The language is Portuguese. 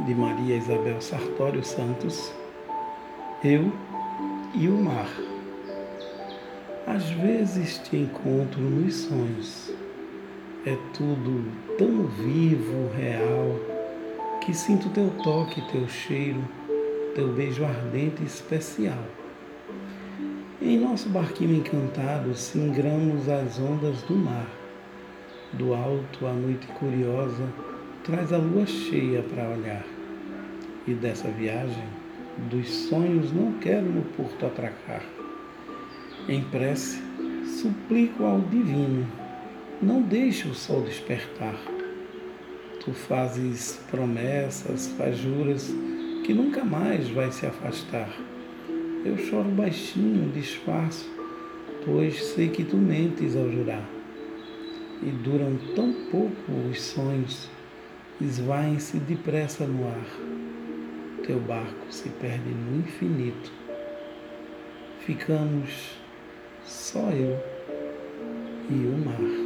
de Maria Isabel Sartório Santos, Eu e o Mar. Às vezes te encontro nos sonhos. É tudo tão vivo, real, que sinto teu toque, teu cheiro, teu beijo ardente e especial. Em nosso barquinho encantado, singramos as ondas do mar. Do alto, a noite curiosa traz a lua cheia para olhar. E dessa viagem, dos sonhos, não quero no porto atracar. Em prece, suplico ao divino, não deixe o sol despertar. Tu fazes promessas, faz juras que nunca mais vai se afastar. Eu choro baixinho, disfarço, pois sei que tu mentes ao jurar. E duram tão pouco os sonhos, esvaem-se depressa no ar. Teu barco se perde no infinito. Ficamos só eu e o mar.